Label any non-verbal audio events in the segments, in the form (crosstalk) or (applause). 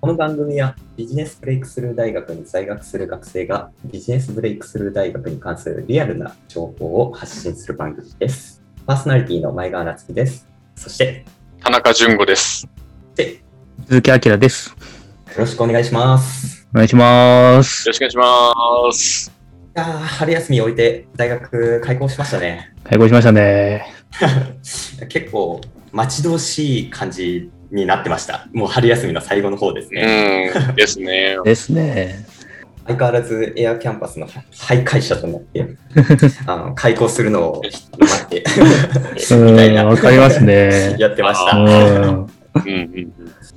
この番組はビジネスブレイクスルー大学に在学する学生がビジネスブレイクスルー大学に関するリアルな情報を発信する番組です。パーソナリティの前川夏樹です。そして、田中淳吾です。でよ鈴木明です。ろしくお願いします。お願いしますよろ。しくお願いします。いやー春休み終えて大学開校しましたね。開校しましたね。(laughs) 結構待ち遠しい感じになってました。もう春休みの最後の方ですね。うん、ですね。(laughs) ですね。相変わらずエアキャンパスの徘徊者となって、(laughs) あの開校するのを待って、うん、(laughs) みたいなわかりますね。やってました。うん。うんうん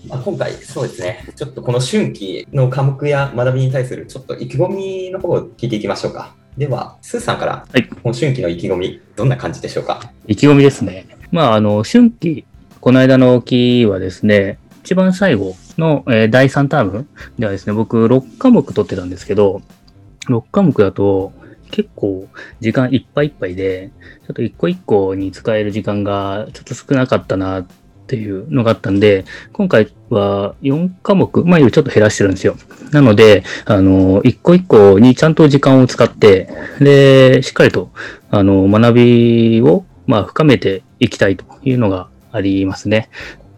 まあ、今回、そうですね、ちょっとこの春季の科目や学びに対するちょっと意気込みの方を聞いていきましょうか。では、スーさんから、はいこの春季の意気込み、どんな感じでしょうか？意気込みですね。まあ、あの、春季、この間の期はですね、一番最後の、えー第3タームではですね、僕6科目取ってたんですけど、6科目だと結構時間いっぱいいっぱいで、ちょっと一個一個に使える時間がちょっと少なかったなっていうのがあったんで、今回は4科目、前よりちょっと減らしてるんですよ。なので、あの、一個一個にちゃんと時間を使って、で、しっかりと、あの、学びを、まあ、深めていきたいというのがありますね。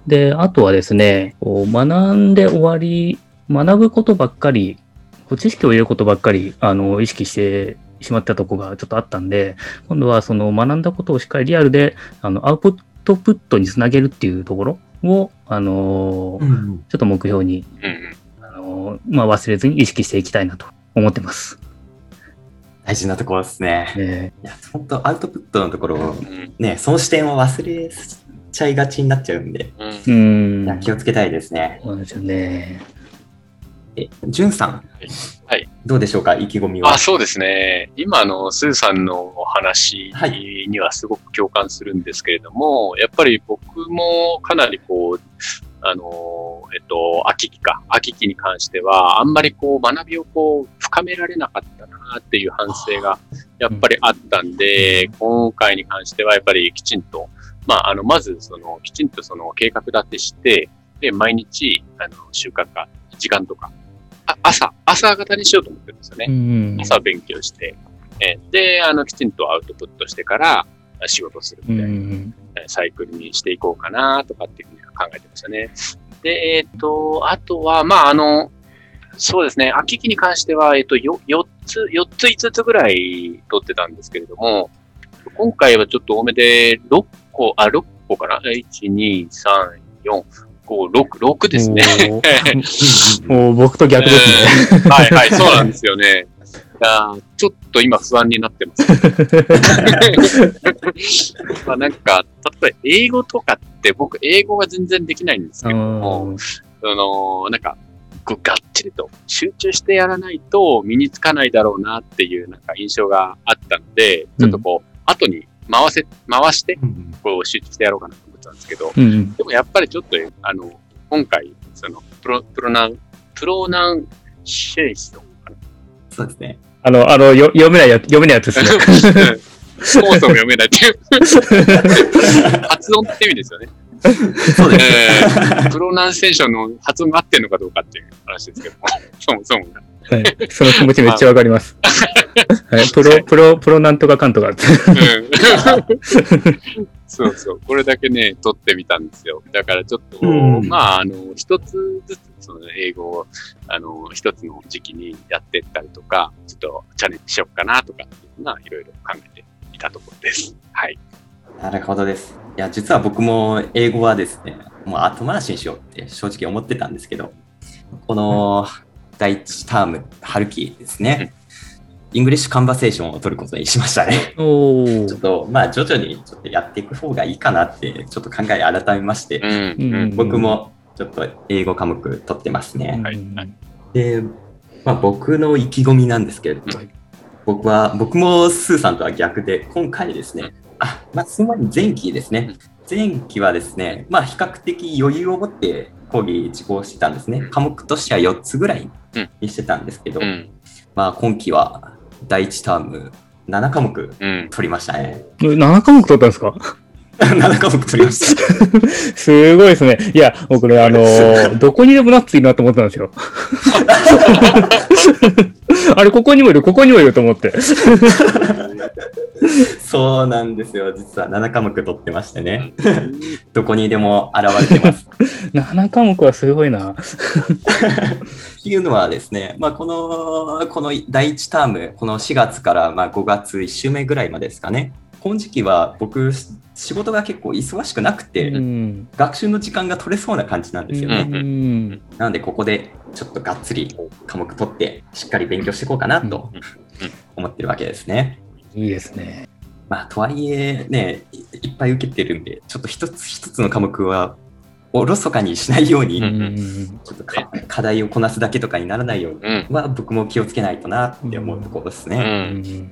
で、あとはですね、こう学んで終わり、学ぶことばっかり、こう知識を入れることばっかり、あの、意識してしまったとこがちょっとあったんで、今度はその学んだことをしっかりリアルで、あの、アウトプットにつなげるっていうところを、あの、ちょっと目標に、うん。あの、まあ、忘れずに意識していきたいなと思ってます。大事なところですね。ねいや、本当アウトプットのところね、その視点を忘れちゃいがちになっちゃうんで、うん気をつけたいですね。そうですよね。え、じゅんさん。はい。どうでしょうか、意気込みはあ、。そうですね。今のスーさんのお話はいにはすごく共感するんですけれども、やっぱり僕もかなりこう、あの、えっと、秋期か。秋期に関しては、あんまりこう、学びをこう、深められなかったなっていう反省が、やっぱりあったんで、今回に関しては、やっぱりきちんと、まあ、あの、まず、その、きちんとその、計画立てして、で、毎日、あの、習慣化、時間とか、あ朝、朝方にしようと思ってるんですよね。うん。朝勉強して、えーで、あの、きちんとアウトプットしてから仕事するみたいな、うん。えーサイクルにしていこうかなとかっていうふうに考えてましたね。で、えっ、と、あとは、まあ、あの、そうですね、秋期に関しては、えっ、と、よ、4つ、4つ、5つぐらい取ってたんですけれども、今回はちょっと多めで、6個、あ、6個かな ?1、2、3、4、5、6、6ですね。(laughs) もう僕と逆ですね。はいはい、そうなんですよね。いやーちょっと今不安になってます。(laughs) まあなんか、例えば英語とかって僕英語が全然できないんですけども、その、なんか、こうがっちりと集中してやらないと身につかないだろうなっていうなんか印象があったので、ちょっとこう、後に回せ、回して、うんこう集中してやろうかなと思ってたんですけど、うん。でもやっぱりちょっと、あの、今回、その、プロ、プロナン、プロナンシェイションかな。そうですね。あの、あの、よ読めないやつ、読めないやつですね。そもそも読めないっていう。(laughs) 発音って意味ですよね。そうです。えー、プロナンセーションの発音が合ってるのかどうかっていう話ですけども、そもそもが。はい。その気持ちめっちゃわかります。(laughs) はい。プロ、プロ、プロなんとかかんとか。うんそうそう。これだけね、取ってみたんですよ。だからちょっと、うんまあ、あの、一つずつ、その英語を、あの、一つの時期にやっていったりとか、ちょっとチャレンジしようかなとかっていうのは、いろいろ考えていたところです。はい。なるほどです。いや、実は僕も英語はですね、もう後回しにしようって正直思ってたんですけど、この第一ターム、春季ですね、 English Conversation を取ることにしましたね。お (laughs) ちょっと、まあ徐々にちょっとやっていく方がいいかなって、ちょっと考え改めまして、うん。うん。僕もちょっと英語科目取ってますね。はい。はい。で、まあ僕の意気込みなんですけれども、はい。僕は、僕もスーさんとは逆で、今回ですね、あ、まあ、つまり前期ですね。前期はですね、まあ比較的余裕を持って講義受講してたんですね。科目としては4つぐらいにしてたんですけど、うん。まあ今期は第1ターム7科目うん。取りましたね。7科目取ったんですか？(laughs) 7科目取りました。(laughs) すごいですね。いや、僕ね、あのー (laughs) どこにでもナッツいるなと思ったんですよ。あれ、ここにもいる、ここにもいると思って。(laughs) そうなんですよ。実は7科目取ってましてね。(laughs) どこにでも現れてます。(laughs) 7科目はすごいな。っていうのはですね、まあ、この、この第1ターム、この4月からまあ5月1週目ぐらいまでですかね。今時期は僕、仕事が結構忙しくなくて、うん。学習の時間が取れそうな感じなんですよね。うん。なので、ここでちょっとがっつり科目取って、しっかり勉強していこうかなと思ってるわけですね。いいですね。まあ、とはいえね、いいっぱい受けてるんで、ちょっと一つ一つの科目はおろそかにしないように、ううんん。ちょっとか課題をこなすだけとかにならないようにうん。は僕も気をつけないとなって思うところですう。ね。うんん。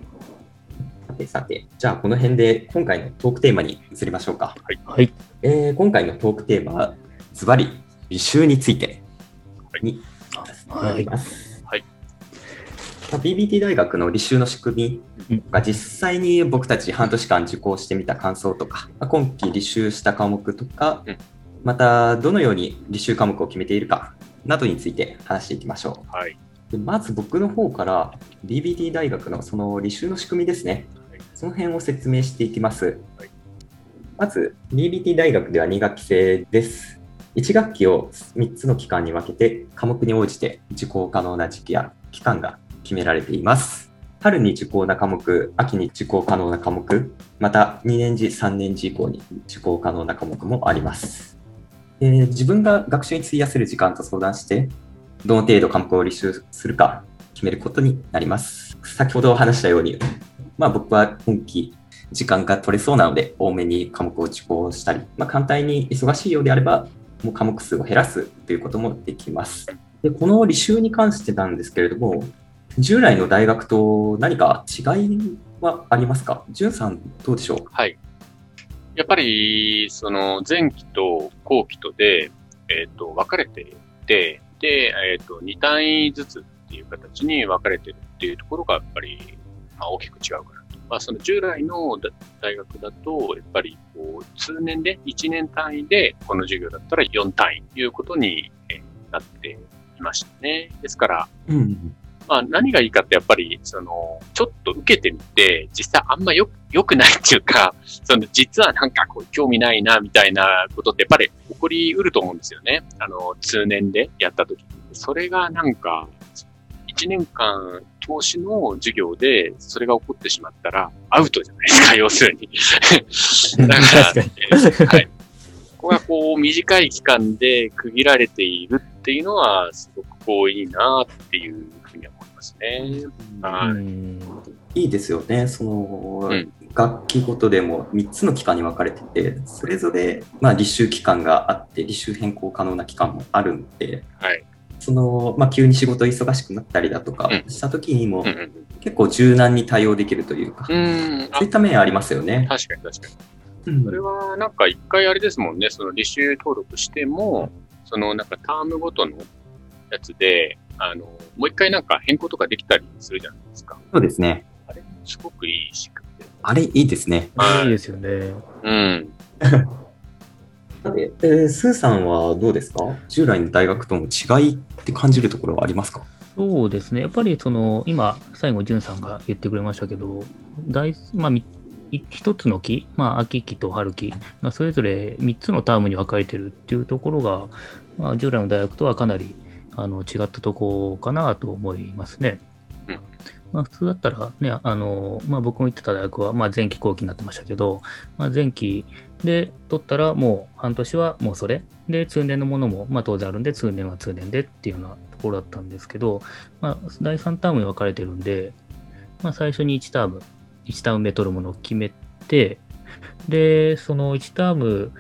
さてさて、じゃあこの辺で今回のトークテーマに移りましょうか。はい。えー今回のトークテーマは、ズバリ、履修についてになります。はいまあ BBT 大学の履修の仕組みが実際に僕たち半年間受講してみた感想とか、まあ今期履修した科目とかうん、またどのように履修科目を決めているかなどについて話していきましょう。はい。でまず僕の方から BBT 大学のその履修の仕組みですねはい。その辺を説明していきますはい。まず BBT 大学では2学期制です。1学期を3つの期間に分けて科目に応じて受講可能な時期や期間が決められています。春に受講な科目、秋に受講可能な科目、また2年次、3年次以降に受講可能な科目もあります。で自分が学習に費やせる時間と相談して、どの程度科目を履修するか決めることになります。先ほど話したように、まあ僕は今期時間が取れそうなので、多めに科目を受講したり、まあ簡単に忙しいようであれば、もう科目数を減らすということもできます。で、この履修に関してなんですけれども、従来の大学と何か違いはありますか？じゅんさん、どうでしょう？はい。やっぱり、その前期と後期とで、えっ、と、分かれていて、で、えっ、と、2単位ずつっていう形に分かれてるっていうところが、やっぱり、まあ、大きく違うかなと。まあ、その従来のだ大学だと、やっぱり、こう、通年で、1年単位で、この授業だったら4単位ということにえーなっていましたね。ですから、うん。まあ何がいいかってやっぱり、その、ちょっと受けてみて、実際あんまよ、良くないっていうか、(laughs) その、実はなんかこう、興味ないな、みたいなことってやっぱり起こりうると思うんですよね。あの、通年でやった時に。それがなんか、1年間投資の授業でそれが起こってしまったらアウトじゃないですか、(laughs) 要するに。だから、えーはい。ここがこう短い期間で区切られているっていうのはすごくこういいなっていうますね。はい。うんいいですよね。その、うん楽器ごとでも3つの期間に分かれてて、それぞれ、まあ、履修期間があって、履修変更可能な期間もあるんで、はい。その、まあ、急に仕事忙しくなったりだとかうんした時にも結構柔軟に対応できるというか、うん。そういった面ありますよね。確かに確かに。うんそれはなんか一回あれですもんね、その履修登録しても、そのなんかタームごとのやつで、あの、もう一回なんか変更とかできたりするじゃないですか。そうですね。あれ、すごくいい仕組みで。あれ、いいですね。はいいいですよね。うん。さて、えースーさんはどうですか？従来の大学との違いって感じるところはありますか？そうですね。やっぱりその、今、最後、じゅんさんが言ってくれましたけど、大、まあ、みい一つの期、まあ、秋期と春期がそれぞれ3つのタームに分かれてるっていうところが、まあ、従来の大学とはかなりあの違ったところかなと思いますね。うんまあ、普通だったらね、あの、まあ、僕も行ってた大学は、まあ、前期後期になってましたけど、まあ、前期で取ったらもう半年はもうそれ。で、通年のものも、まあ、当然あるんで、通年は通年でっていうようなところだったんですけど、まあ、第3タームに分かれてるんで、まあ、最初に1ターム、1ターム目取るものを決めて、で、その1ターム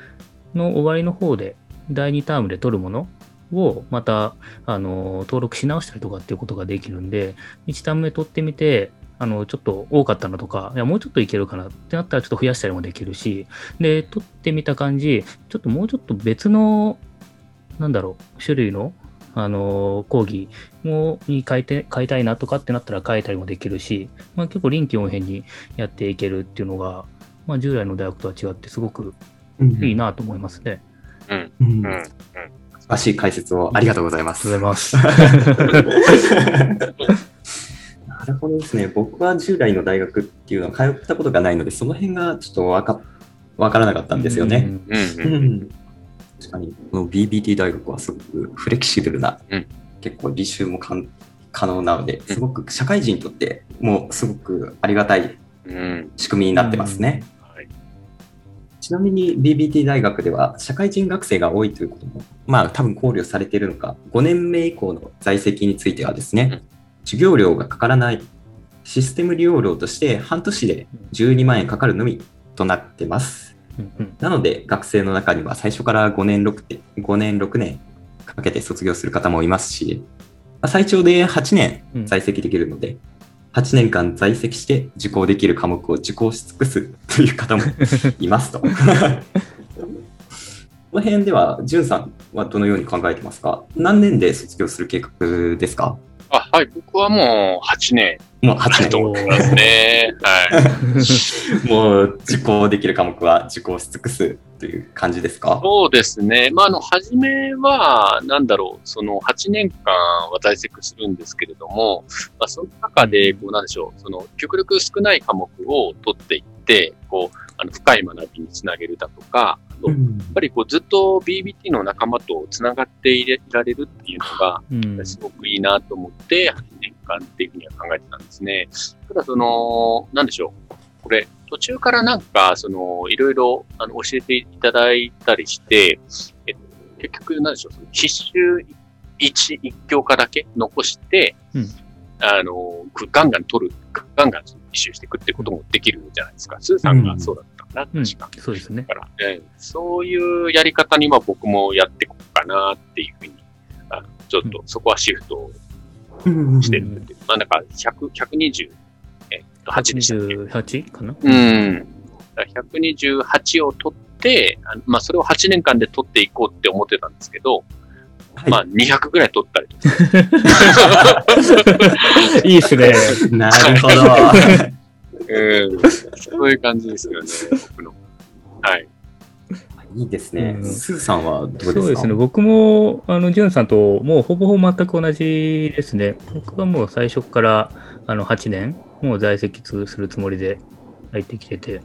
の終わりの方で、第2タームで取るものをまた、あの、登録し直したりとかっていうことができるんで、1ターム目取ってみて、あの、ちょっと多かったなとか、いや、もうちょっといけるかなってなったらちょっと増やしたりもできるし、で、取ってみた感じ、ちょっともうちょっと別の、なんだろう、種類の、あの、講義もに変えて、変えたいなとかってなったら変えたりもできるし、まあ、結構臨機応変にやっていけるっていうのが、まあ、従来の大学とは違ってすごくうんいいなと思いますね。うん。うんうん。うん。素晴らしい解説をありがとうございまありす。がとうございます。(laughs) なるほどですね。僕は従来の大学っていうのは通ったことがないので、その辺がちょっとわかわからなかったんですよね。うんうん。ううん。ん確かに、この BBT 大学はすごくフレキシブルな、うん結構履修もかん可能なので、すごく社会人にとってもうすごくありがたいうん。仕組みになってますね。はい。ちなみに BBT 大学では社会人学生が多いということも、まあ多分考慮されているのか、5年目以降の在籍についてはですね、うん。授業料がかからないシステム利用料として半年で12万円かかるのみとなってます。なので学生の中には最初から5年 ,6 年5年6年かけて卒業する方もいますし、まあ最長で8年うん。在籍できるので、8年間在籍して受講できる科目を受講し尽くすという方も (laughs) いますと。(laughs) この辺では、じゅんさんはどのように考えてますか？何年で卒業する計画ですか？あ、はい。僕はもう8年もう8だと年。思ってますね。はい。もう受講できる科目は受講し尽くすという感じですか？そうですね。まあ、あの、初めは、なんだろう、その8年間は在籍するんですけれども、まあ、その中で、こう、なんでしょう、その、極力少ない科目を取っていって、こう、あの、深い学びにつなげるだとか、やっぱりこう、ずっと BBT の仲間とつながっていられるっていうのが、うんすごくいいなと思って、8年間っていうふうには考えてたんですね。ただ、その、なんでしょう。これ、途中からなんか、その、いろいろ、あの、教えていただいたりして、えっと、結局、なんでしょう、その必修一、一教科だけ残して、うんあの、ガンガン取る、ガンガン必修していくってこともできるじゃないですか。スーさんがそうだったかな、うん確か。そうですね。だから、ええそういうやり方にまあ僕もやっていこうかなっていうふうに、あのちょっとそこはシフトしてるまあなんか100、120、えっと、8でしたっけ？128かな？うん。だから128を取って、まあそれを8年間で取っていこうって思ってたんですけど、はいまあ200ぐらい取ったりとか。(laughs) いいっすね。なるほど。(laughs) うん。そういう感じですよね、僕の。はい。いいですね。うんスーさんはどうですか？そうですね。僕も、あの、じゅんさんと、もうほぼほぼ全く同じですね。僕はもう最初から、あの、8年、もう在籍するつもりで入ってきてて、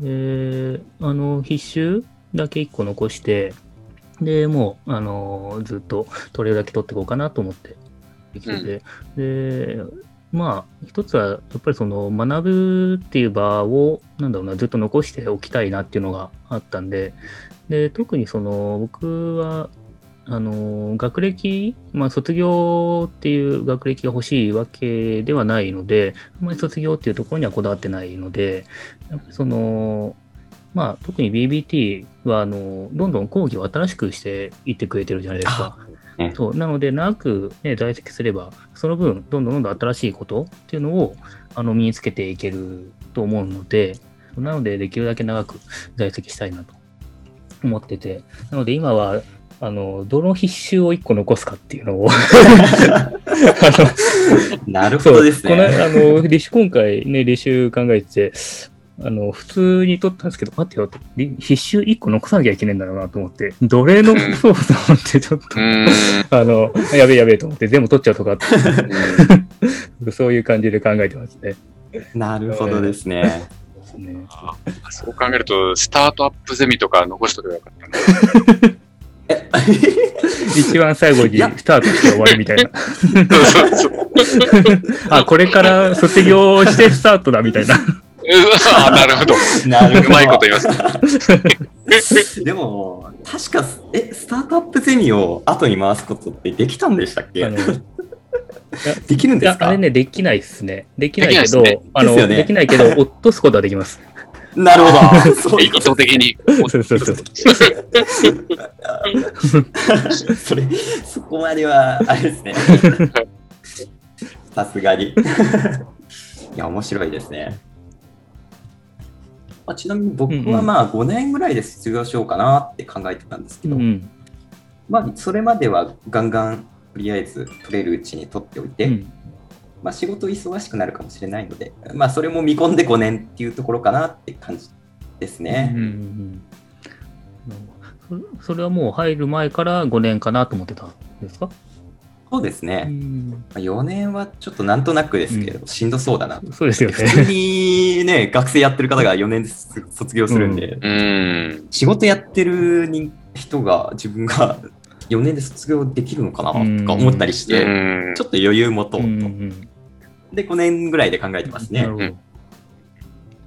で、あの、必修だけ1個残して、で、もう、あの、ずっと取れるだけ取っていこうかなと思ってできてて、で、まあ、一つは、やっぱりその、学ぶっていう場を、なんだろうな、ずっと残しておきたいなっていうのがあったんで、で、特にその、僕は、あの、学歴、まあ、卒業っていう学歴が欲しいわけではないので、あんまり卒業っていうところにはこだわってないので、その、まあ、特に BBT は、あの、どんどん講義を新しくしていってくれてるじゃないですか。ねそう。なので、長く、ね、在籍すれば、その分、どんどんどんどん新しいことっていうのを、あの、身につけていけると思うので、なので、できるだけ長く (laughs) 在籍したいなと思ってて、なので、今は、あの、どの必修を1個残すかっていうのを (laughs) (laughs) なるほどですこの、ね。あの、今回ね、履修考えてて、あの、普通に取ったんですけど、待ってよと、り必修1個残さなきゃいけないんだろうなと思って、どれ残そうと思って、ちょっと、うん。あの、やべえやべえと思って、全部取っちゃうとか、(laughs) そういう感じで考えてますね。なるほどですね。ねあそう考えると、スタートアップゼミとか残しとけばよかったな。(laughs) 一番最後にスタートして終わりみたいな。(laughs) あ、これから卒業してスタートだみたいな。あなるほど。なるほど。うまいこと言います。(laughs) でも、確か、え、スタートアップゼミを後に回すことってできたんでしたっけ？(laughs) できるんですか？あれね、できないっすね。できないけど、できあの、できないけど、(laughs) 落とすことはできます。なるほど。そうい意図的に。そうそうそう。それ、そこまでは、あれですね。さすがに。いや、面白いですね。まあ、ちなみに僕はまあ5年ぐらいで卒業しようかなって考えてたんですけど、うん。まあそれまではガンガンとりあえず取れるうちに取っておいて、うんまあ、仕事忙しくなるかもしれないので、まあ、それも見込んで5年っていうところかなって感じですね。うんうんうんそそれはもう入る前から5年かなと思ってたんですか？そうですね。んまあ4年はちょっとなんとなくですけれど、しんどそうだなと。そうですよね。普通にね、学生やってる方が4年で卒業するんで、うん。仕事やってる人人が自分が (laughs) 4年で卒業できるのかなとか思ったりして、うんちょっと余裕持とうと。うんうんで、5年ぐらいで考えてますねな。る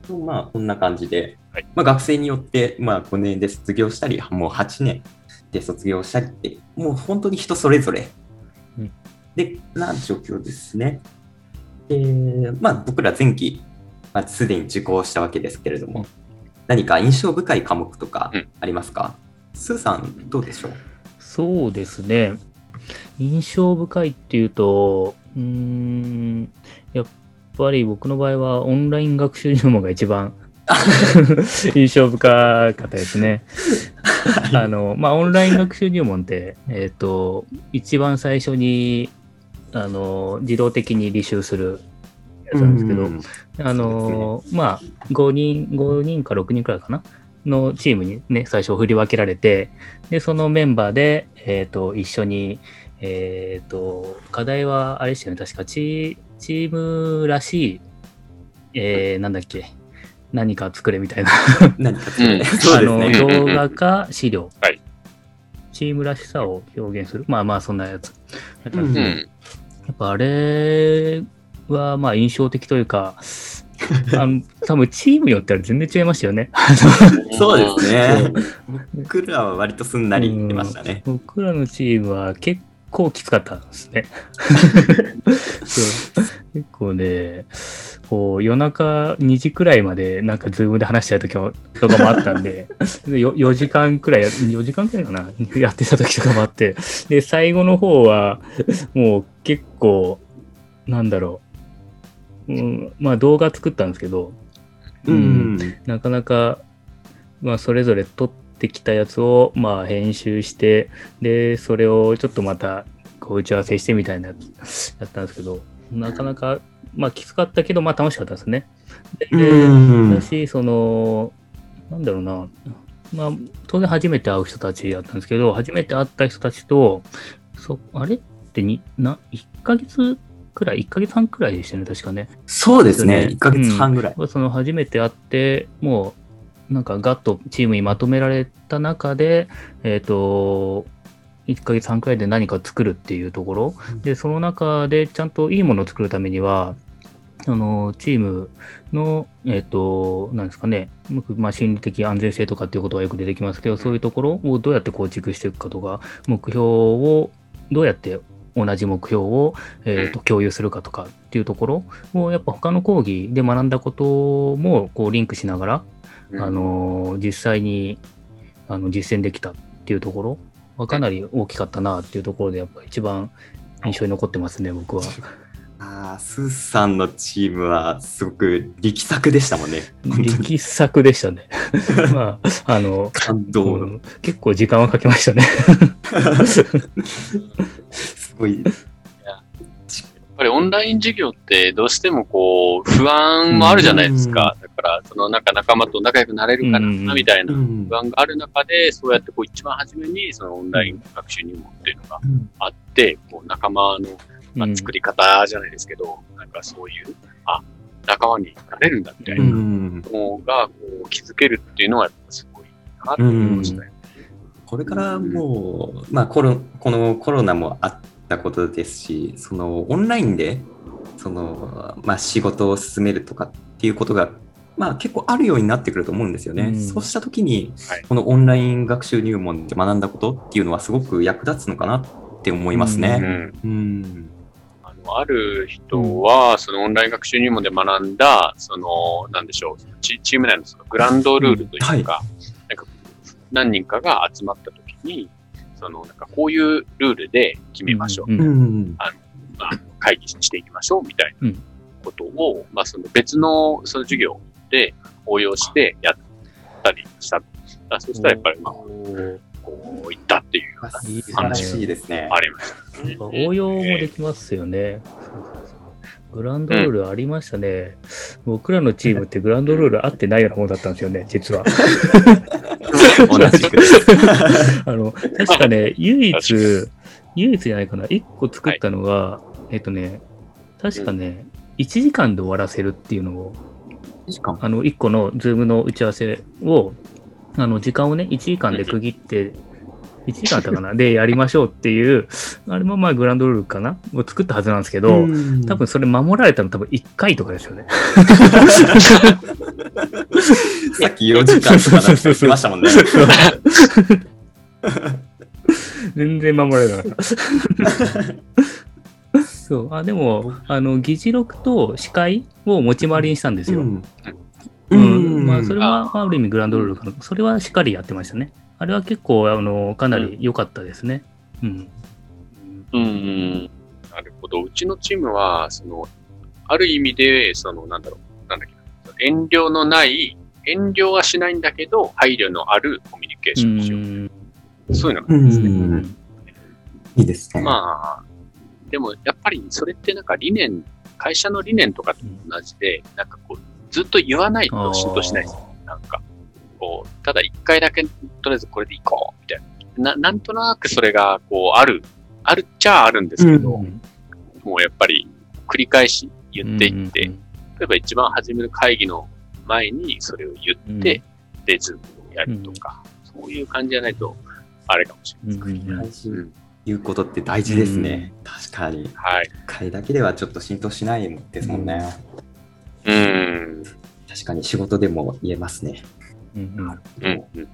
ほど。まあ、こんな感じで、はいまあ、学生によって、まあ、5年で卒業したり、もう8年で卒業したりって、もう本当に人それぞれ、うんで、な状況ですね。で、まあ、僕ら前期、まあ、すでに受講したわけですけれども、うん何か印象深い科目とかうんありますか、スーさん、どうでしょう？そうですね。印象深いっていうと、うーん、やっぱり僕の場合はオンライン学習入門が一番 (laughs) 印象深かったですね。(laughs) あの、まあ、オンライン学習入門って、えっ、と、一番最初に、あの、自動的に履修するやつなんですけど、うんあのーまあ、5人、5人か6人くらいかなのチームにね、最初振り分けられて、で、そのメンバーで、えっ、と、一緒に、えっ、と、課題は、あれでしたよね、確か。チ、チームらしい、えー、なんだっけ、何か作れみたいな、何か作る、(laughs) うん。あの、動画か資料、はい。チームらしさを表現する。まあまあ、そんなやつ。やったん。ですけどうん。やっぱあれはまあ印象的というか、(laughs) あの多分チームによっては全然違いましたよね。(laughs) そうですね。僕らは割とすんなり出ましたね。僕らのチームは結構きつかったんですね。そう。結構ね、こう夜中2時くらいまでなんかズームで話した時もとかもあったんで、(laughs) でよ4時間くらいや、4時間くらいかな、やってた時とかもあって、で、最後の方はもう結構、なんだろう、うん、まあ動画作ったんですけど、うん。なかなか、まあ、それぞれ撮ってきたやつを、まあ、編集して、で、それをちょっとまた、こう、打ち合わせしてみたいなやつやったんですけど、なかなか、まあ、きつかったけど、まあ、楽しかったですね。で、うんだし、その、なんだろうな、まあ、当然初めて会う人たちだったんですけど、初めて会った人たちと、そあれ？ってに、な、1ヶ月くらい、1ヶ月半くらいでしたね、確かね。そうですね。ですね1ヶ月半ぐらい。その初めて会って、もう、なんかガッとチームにまとめられた中で、えっ、と、1ヶ月半くらいで何か作るっていうところ。で、その中でちゃんといいものを作るためには、あの、チームの、えっ、と、なんですかね、まあ、心理的安全性とかっていうことはよく出てきますけど、そういうところをどうやって構築していくかとか、目標をどうやって同じ目標を、えーと共有するかとかっていうところを、やっぱ他の講義で学んだこともこうリンクしながら、あの実際にあの実践できたっていうところはかなり大きかったなっていうところで、やっぱ一番印象に残ってますね、僕は。ああ、スーさんのチームはすごく力作でしたもんね。力作でしたね。(laughs) まあ、あの、感動の。うん結構時間はかけましたね。(laughs) すごい。やっぱりオンライン授業ってどうしてもこう不安もあるじゃないですか。だから、そのなんか仲間と仲良くなれるかな、うんみたいなうん。不安がある中で、そうやってこう一番初めにそのオンライン学習入門っていうのがうん。あって、こう仲間の、まあ、うん作り方じゃないですけど、なんかそういう、あ、仲間になれるんだみたいなうのんがこう気づけるっていうのはやっぱすごいなと思いましたね。これからもう、まあ、コロこのコロナもあったことですし、そのオンラインでその、まあ、仕事を進めるとかっていうことが、まあ、結構あるようになってくると思うんですよね。うんそうしたときに、はいこのオンライン学習入門で学んだことっていうのはすごく役立つのかなって思いますうね。んうん。あの、ある人は、そのオンライン学習入門で学んだ、その、なんでしょう、チチーム内のそのグランドルールというか、なんか何人かが集まった時に、その、なんかこういうルールで決めましょう。うんうん。まあ、会議していきましょうみたいなうんことを、まあ、その別のその授業で応用してやったりした。あそしたらやっぱり、まあ、こう、いったっていうような、素晴らしいですね。ありましたね。応用もできますよね。グランドルールありましたね。僕らのチームってグランドルール合ってないようなものだったんですよね、実は。同じく。(laughs) あの、確かね、唯一、唯一じゃないかな、1個作ったのが、えっとね、確かね、1時間で終わらせるっていうのを、あの、1個のズームの打ち合わせを、あの、時間をね、1時間で区切って、1時間あったかなで、やりましょうっていう、あれもまあグランドルールかな？を作ったはずなんですけど、多分それ守られたの多分1回とかですよね。さっき4時間とかなんて言ってましたもんね。全然守られなかった。そう。あ、でも、あの、議事録と司会を持ち回りにしたんですよ。うん。うんまあ、それは、ある意味グランドルールかな。それはしっかりやってましたね。あれは結構、あの、かなり良かったですね。うん。うん。なるほど。うちのチームは、その、ある意味で、その、なんだろう、なんだっけな、遠慮のない、遠慮はしないんだけど、配慮のあるコミュニケーションをしよう。うんそういうのがうですね。ん。いいですね。まあ、でもやっぱりそれってなんか理念、会社の理念とかと同じで、なんかこう、ずっと言わないと浸透しないです。なんか、こう、ただ一回だけ、とりあえずこれでいこう、みたいな。な、なんとなくそれが、こう、ある、あるっちゃあるんですけど、うんもうやっぱり繰り返し言っていって、うん例えば一番初めの会議の前にそれを言って、で、ズームをやるとか、そういう感じじゃないと、あれかもしれないですか。うんうん大事言うことって大事ですね。確かに。はい。一回だけではちょっと浸透しないですもんね。うーん。確かに仕事でも言えますね。うんうん。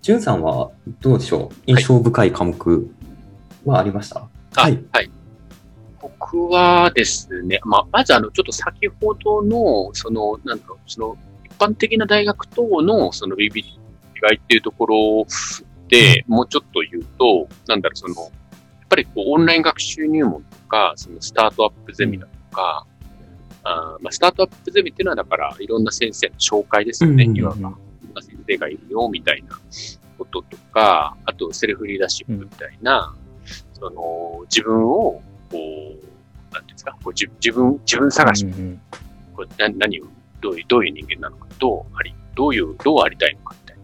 じゅんさんはどうでしょう？印象深い科目はありました、あはい。はい。僕はですね、まあ、まずあの、ちょっと先ほどの、その、なんだろう、その、一般的な大学等の、その、ビビ違いっていうところで、もうちょっと言うと、なんだろう、その、やっぱりこう、オンライン学習入門とか、その、スタートアップゼミだとか、あーまあ、スタートアップゼミっていうのは、だから、いろんな先生の紹介ですよね、うんいわば。こんな先生がいるよ、みたいなこととか、あと、セルフリーダーシップみたいな、その、自分を、こう、なんていうんですか、こう自自分、自分探し、うんうんこうな何を、どういう、どういう人間なのか、どうあり、どういう、どうありたいのかみたいな。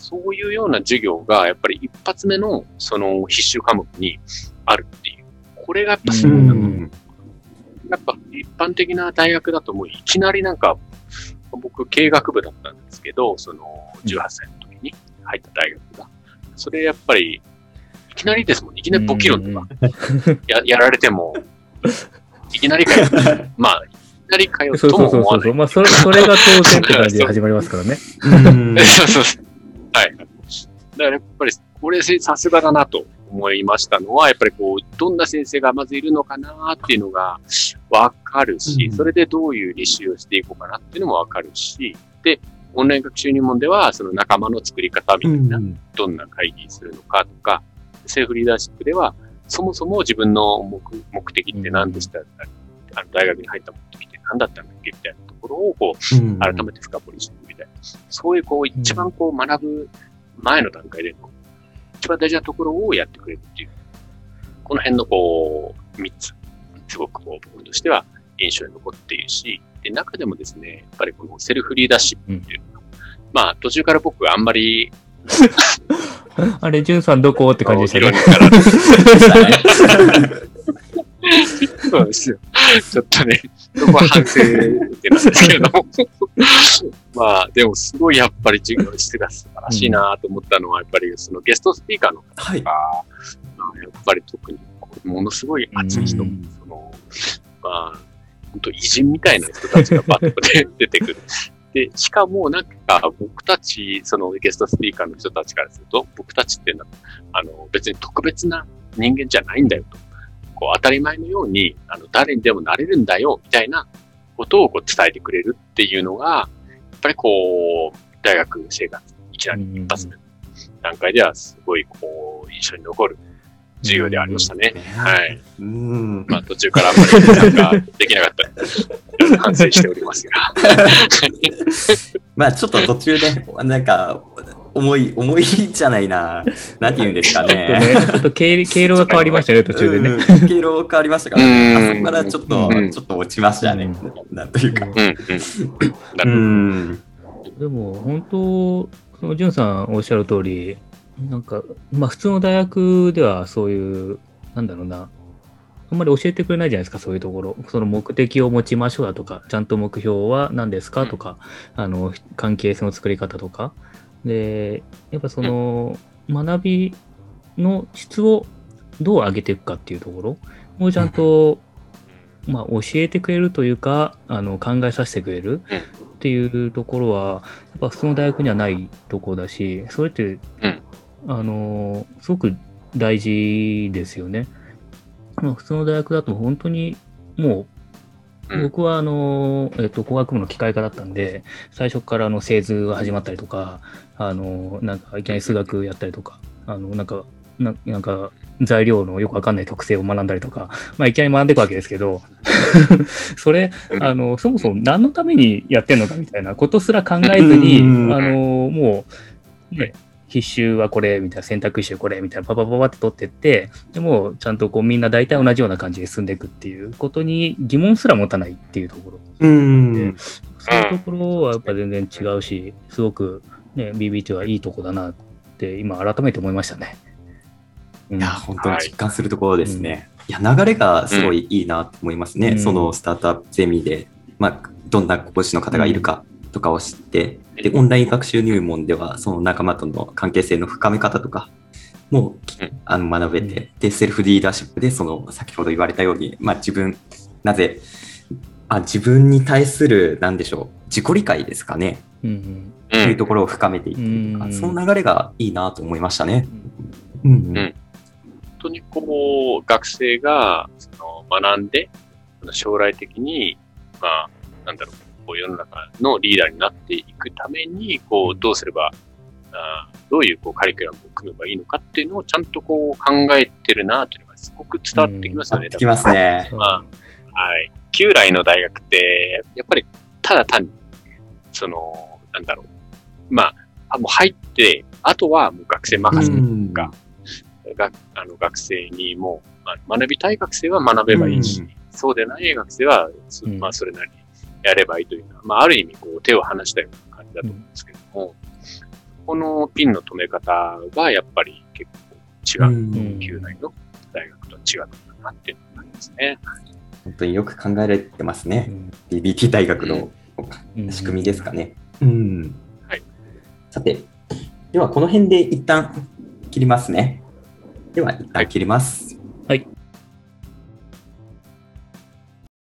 そういうような授業が、やっぱり一発目の、その、必修科目にあるっていう。これがやっぱすごい。うんやっぱ一般的な大学だともういきなりなんか、僕、経営学部だったんですけど、その、18歳の時に入った大学が。それやっぱり、いきなりですもん。いきなり簿記論とか (laughs) ややられても、いきなりかよ。(laughs) まあ、いきなりかよそうとそうそうそう。も思わない。まあ、それ、それが当然って感じで始まりますからね。(laughs) そうそう。はい。だからやっぱり、これさすがだなと思いましたのは、やっぱりこう、どんな先生がまずいるのかなっていうのがわかるし、うん。それでどういう履修をしていこうかなっていうのもわかるし、で、オンライン学習入門では、その仲間の作り方みたいな、どんな会議するのかとか、セルフリーダーシップでは、そもそも自分の目目的って何でした、あの大学に入った目的って何だったんだっけみたいなところを、こう、うん。改めて深掘りしていくみたい。な。そういう、こう、一番こう、学ぶ前の段階での、一番大事なところをやってくれるっていう。この辺の、こう、三つ、すごくこう、僕としては印象に残っているし、で、中でもですね、やっぱりこのセルフリーダーシップっていうのが、まあ、途中から僕あんまり、(laughs) あれ、ジュンさんどこって感じでしたね。(laughs) 色にからですよ。ちょっとね、そこは反省点なんですけれども。(laughs) まあ、でもすごいやっぱり授業の質が素晴らしいなと思ったのは、やっぱりそのゲストスピーカーの方はい。が、やっぱり特にものすごい熱い人、うんその、まあ、本当偉人みたいな人たちがバッとで出てくる。で、しかもなんか僕たち、そのゲストスピーカーの人たちからすると、僕たちっていうのは、あの、別に特別な人間じゃないんだよと。こう当たり前のように、あの、誰にでもなれるんだよ、みたいなことをこう伝えてくれるっていうのが、やっぱりこう、大学生活、いきなり一発目の段階ではすごいこう、印象に残る授業でありましたね。はい。うん。まあ途中からあんまりなんかできなかった。反省しておりますが。(laughs) まあちょっと途中で、なんか、重い、重いじゃないな。なんて言うんですかね。(laughs) ね、ちょっと経 (laughs) 経路が変わりましたね、途中でね。うん経路変わりましたから、あそこからちょっと、うんちょっと落ちましたね。なんというか。うん。でも、本当、その、じゅんさんおっしゃる通り、なんか、まあ、普通の大学ではそういう、なんだろうな、あんまり教えてくれないじゃないですか、そういうところ。その目的を持ちましょうだとか、ちゃんと目標は何ですかとか、あの、関係性の作り方とか。で、やっぱその、学びの質をどう上げていくかっていうところをちゃんと、まあ、教えてくれるというか、あの、考えさせてくれるっていうところは、やっぱ普通の大学にはないところだし、それって、うんあの、すごく大事ですよね。まあ、普通の大学だと本当にもう、うん僕はあの、えっと、工学部の機械科だったんで、最初からあの製図が始まったりとか、あの、なんかいきなり数学やったりとか、あの、なんか、ななんか材料のよくわかんない特性を学んだりとか、まあ、いきなり学んでいくわけですけど、(laughs) それ、あの、そもそも何のためにやってんのかみたいなことすら考えずに、うん。あの、もう、ね、必修はこれ、みたいな、選択肢これ、みたいな、パパパパって取ってって、でも、ちゃんとこう、みんな大体同じような感じで進んでいくっていうことに疑問すら持たないっていうところ。うん。そういうところはやっぱ全然違うし、すごくね、BBT はいいとこだなって、今改めて思いましたね。うんいや、本当に実感するところですね。いや、流れがすごいいいなと思いますね。うんそのスタートアップゼミで、まあ、どんな講師の方がいるかとかを知って、で、オンライン学習入門では、その仲間との関係性の深め方とかもうん。あの学べて、で、セルフリーダーシップで、その、先ほど言われたように、まあ、自分、なぜ、あ自分に対する、なんでしょう、自己理解ですかね。うんというところを深めていくとか、うん。その流れがいいなと思いましたね。うんうん。うん本当にこう、学生がその学んで、将来的に、まあ、なんだろう、こう世の中のリーダーになっていくために、こう、どうすれば、あーどういうこうカリキュラムを組めばいいのかっていうのをちゃんとこう考えてるなというのがすごく伝わってきますよね。きますね。まあはい。旧来の大学って、やっぱりただ単に、その、なんだろう。まあ、あもう入って、あとはもう学生任せががあの学生にもう、まあ、学びたい学生は学べばいいし、うんそうでない学生は、まあ、それなりにやればいいというのは、まあ、ある意味、こう、手を離したような感じだと思うんですけども、このピンの止め方がやっぱり結構違う。うん旧来の大学とは違うのかなっていうのがありますね。本当によく考えられてますね。うん BBT 大学のうん仕組みですかね。うん。はいさて、ではこの辺で一旦切りますね。では一旦切ります。